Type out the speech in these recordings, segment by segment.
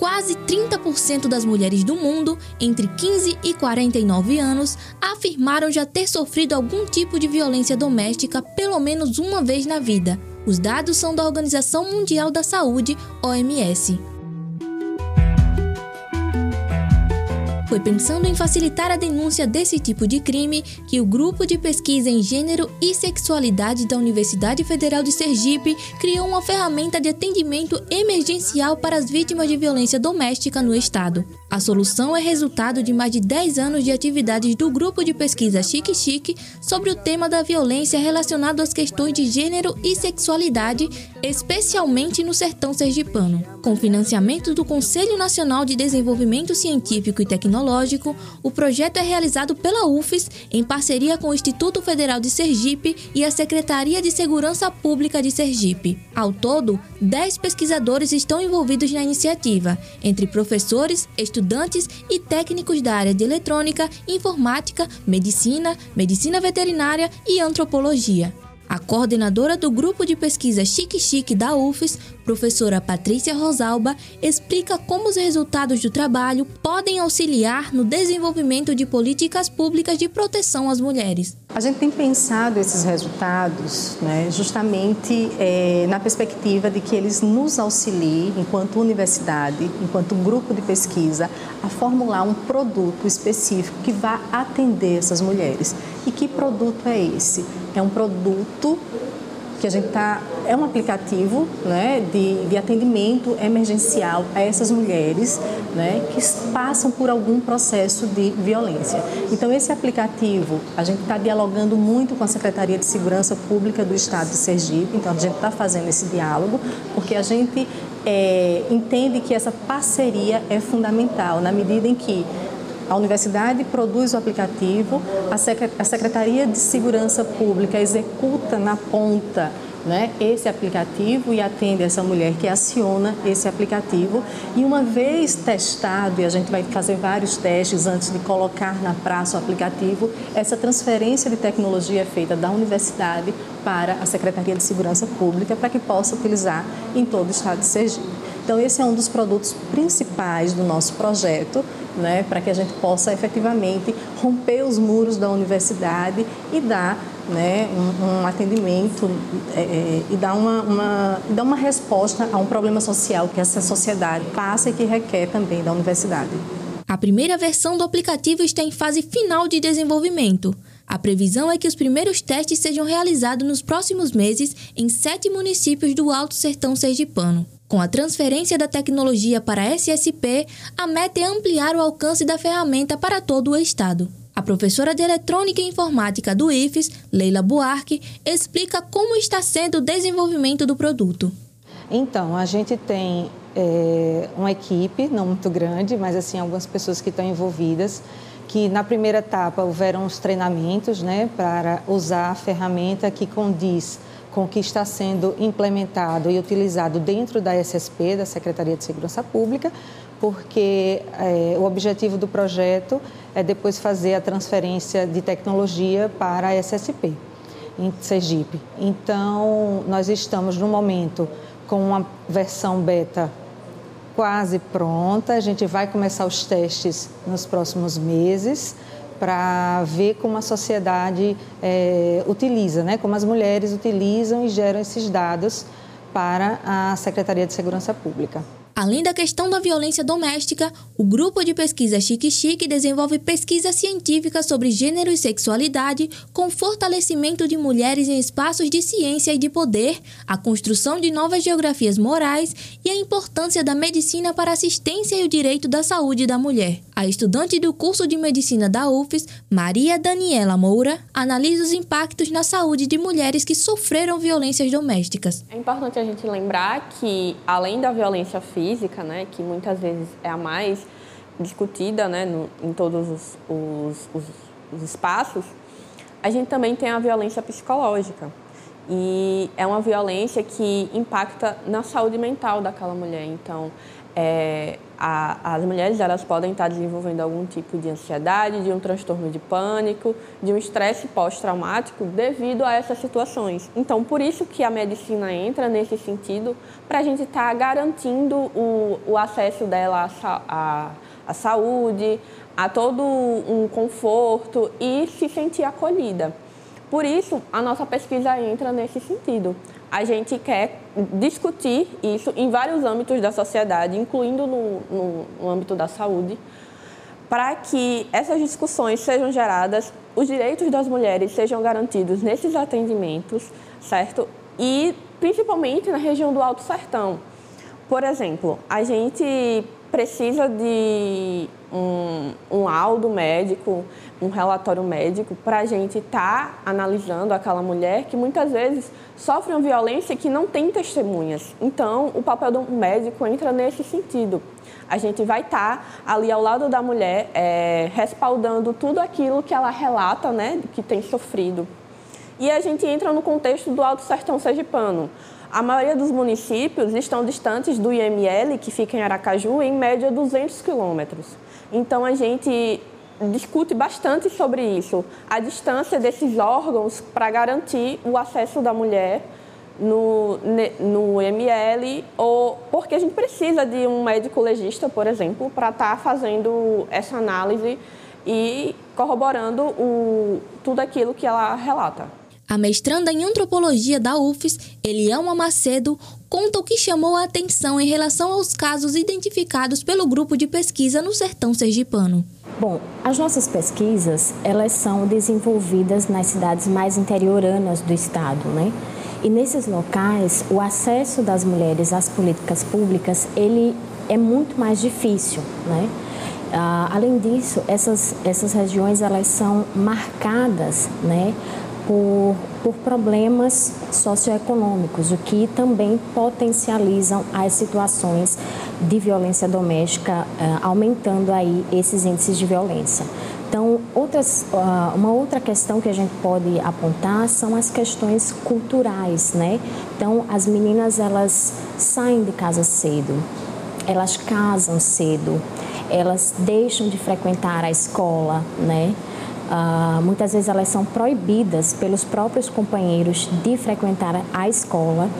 quase 30% das mulheres do mundo, entre 15 e 49 anos, afirmaram já ter sofrido algum tipo de violência doméstica pelo menos uma vez na vida. Os dados são da Organização Mundial da Saúde, OMS. Foi pensando em facilitar a denúncia desse tipo de crime que o Grupo de Pesquisa em Gênero e Sexualidade da Universidade Federal de Sergipe criou uma ferramenta de atendimento emergencial para as vítimas de violência doméstica no estado. A solução é resultado de mais de 10 anos de atividades do grupo de pesquisa Chique Chique sobre o tema da violência relacionado às questões de gênero e sexualidade, especialmente no sertão sergipano. Com financiamento do Conselho Nacional de Desenvolvimento Científico e Tecnológico, o projeto é realizado pela UFES em parceria com o Instituto Federal de Sergipe e a Secretaria de Segurança Pública de Sergipe. Ao todo, 10 pesquisadores estão envolvidos na iniciativa, entre professores, estudantes e técnicos da área de eletrônica, informática, medicina, medicina veterinária e antropologia. A coordenadora do grupo de pesquisa Chique Chique da UFES, professora Patrícia Rosalba, explica como os resultados do trabalho podem auxiliar no desenvolvimento de políticas públicas de proteção às mulheres. A gente tem pensado esses resultados né, justamente é, na perspectiva de que eles nos auxiliem, enquanto universidade, enquanto grupo de pesquisa, a formular um produto específico que vá atender essas mulheres. E que produto é esse? É um produto que a gente está. É um aplicativo né, de, de atendimento emergencial a essas mulheres né, que passam por algum processo de violência. Então, esse aplicativo, a gente está dialogando muito com a Secretaria de Segurança Pública do Estado de Sergipe, então a gente está fazendo esse diálogo, porque a gente é, entende que essa parceria é fundamental, na medida em que a universidade produz o aplicativo, a Secretaria de Segurança Pública executa na ponta né, esse aplicativo e atende essa mulher que aciona esse aplicativo. E uma vez testado, e a gente vai fazer vários testes antes de colocar na praça o aplicativo, essa transferência de tecnologia é feita da universidade para a Secretaria de Segurança Pública para que possa utilizar em todo o estado de Sergipe. Então, esse é um dos produtos principais do nosso projeto, né, para que a gente possa efetivamente romper os muros da universidade e dar né, um, um atendimento é, é, e dar uma, uma, dar uma resposta a um problema social que essa sociedade passa e que requer também da universidade. A primeira versão do aplicativo está em fase final de desenvolvimento. A previsão é que os primeiros testes sejam realizados nos próximos meses em sete municípios do Alto Sertão Sergipano. Com a transferência da tecnologia para a SSP, a meta é ampliar o alcance da ferramenta para todo o estado. A professora de Eletrônica e Informática do IFES, Leila Buarque, explica como está sendo o desenvolvimento do produto. Então, a gente tem é, uma equipe, não muito grande, mas assim algumas pessoas que estão envolvidas, que na primeira etapa houveram os treinamentos né, para usar a ferramenta que condiz com o que está sendo implementado e utilizado dentro da SSP, da Secretaria de Segurança Pública, porque é, o objetivo do projeto é depois fazer a transferência de tecnologia para a SSP, em Sergipe. Então, nós estamos no momento com uma versão beta quase pronta, a gente vai começar os testes nos próximos meses para ver como a sociedade é, utiliza, né? como as mulheres utilizam e geram esses dados para a Secretaria de Segurança Pública. Além da questão da violência doméstica, o grupo de pesquisa Chique Chique desenvolve pesquisa científica sobre gênero e sexualidade, com fortalecimento de mulheres em espaços de ciência e de poder, a construção de novas geografias morais e a importância da medicina para a assistência e o direito da saúde da mulher. A estudante do curso de medicina da UFES, Maria Daniela Moura, analisa os impactos na saúde de mulheres que sofreram violências domésticas. É importante a gente lembrar que, além da violência física, física, né, que muitas vezes é a mais discutida né, no, em todos os, os, os, os espaços, a gente também tem a violência psicológica. E é uma violência que impacta na saúde mental daquela mulher. Então, é, a, as mulheres elas podem estar desenvolvendo algum tipo de ansiedade, de um transtorno de pânico, de um estresse pós-traumático devido a essas situações. Então, por isso que a medicina entra nesse sentido, para a gente estar tá garantindo o, o acesso dela à, à saúde, a todo um conforto e se sentir acolhida. Por isso, a nossa pesquisa entra nesse sentido a gente quer discutir isso em vários âmbitos da sociedade, incluindo no, no, no âmbito da saúde, para que essas discussões sejam geradas, os direitos das mulheres sejam garantidos nesses atendimentos, certo? E principalmente na região do Alto Sertão. Por exemplo, a gente precisa de um, um laudo médico, um relatório médico, para a gente estar tá analisando aquela mulher que muitas vezes sofre uma violência que não tem testemunhas. Então, o papel do médico entra nesse sentido. A gente vai estar tá ali ao lado da mulher, é, respaldando tudo aquilo que ela relata, né, que tem sofrido. E a gente entra no contexto do Alto Sertão Sergipano. A maioria dos municípios estão distantes do IML, que fica em Aracaju, em média 200 quilômetros. Então, a gente discute bastante sobre isso, a distância desses órgãos para garantir o acesso da mulher no, no ou porque a gente precisa de um médico legista, por exemplo, para estar tá fazendo essa análise e corroborando o, tudo aquilo que ela relata. A mestranda em antropologia da UFES, Elielma Macedo, conta o que chamou a atenção em relação aos casos identificados pelo grupo de pesquisa no sertão sergipano. Bom, as nossas pesquisas, elas são desenvolvidas nas cidades mais interioranas do estado, né? E nesses locais, o acesso das mulheres às políticas públicas, ele é muito mais difícil, né? Ah, além disso, essas, essas regiões, elas são marcadas, né? Por, por problemas socioeconômicos, o que também potencializam as situações de violência doméstica, eh, aumentando aí esses índices de violência. Então, outras, ah, uma outra questão que a gente pode apontar são as questões culturais, né? Então, as meninas elas saem de casa cedo, elas casam cedo, elas deixam de frequentar a escola, né? Uh, muitas vezes elas são proibidas pelos próprios companheiros de frequentar a escola.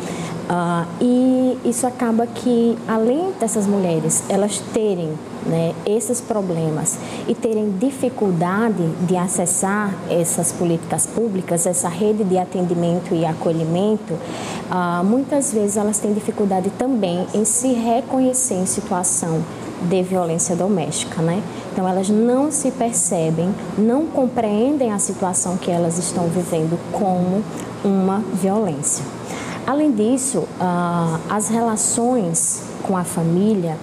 Uh, e isso acaba que, além dessas mulheres, elas terem né, esses problemas e terem dificuldade de acessar essas políticas públicas, essa rede de atendimento e acolhimento, uh, muitas vezes elas têm dificuldade também em se reconhecer em situação de violência doméstica, né? Então elas não se percebem, não compreendem a situação que elas estão vivendo como uma violência. Além disso, as relações com a família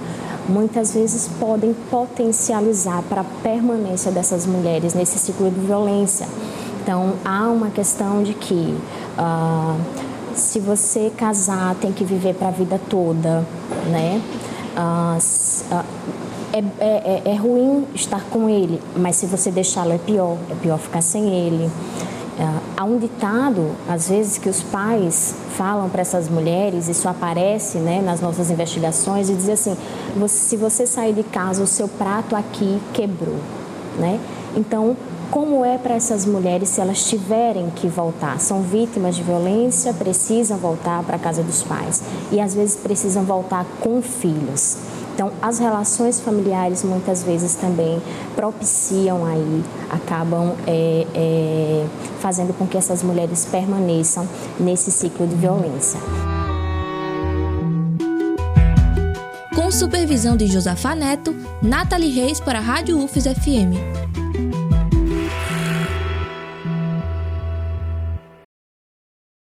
muitas vezes podem potencializar para a permanência dessas mulheres nesse ciclo de violência. Então há uma questão de que se você casar tem que viver para a vida toda, né? Ah, ah, é, é, é, ruim estar com ele, mas se você deixá-lo é pior, é pior ficar sem ele. Ah, há um ditado, às vezes, que os pais falam para essas mulheres, isso aparece né, nas nossas investigações, e diz assim: se você sair de casa, o seu prato aqui quebrou. Né? Então, como é para essas mulheres se elas tiverem que voltar? São vítimas de violência, precisam voltar para a casa dos pais e às vezes precisam voltar com filhos. Então, as relações familiares muitas vezes também propiciam aí, acabam é, é, fazendo com que essas mulheres permaneçam nesse ciclo de violência. Com supervisão de Josafá Neto, Nathalie Reis para a Rádio UFES FM.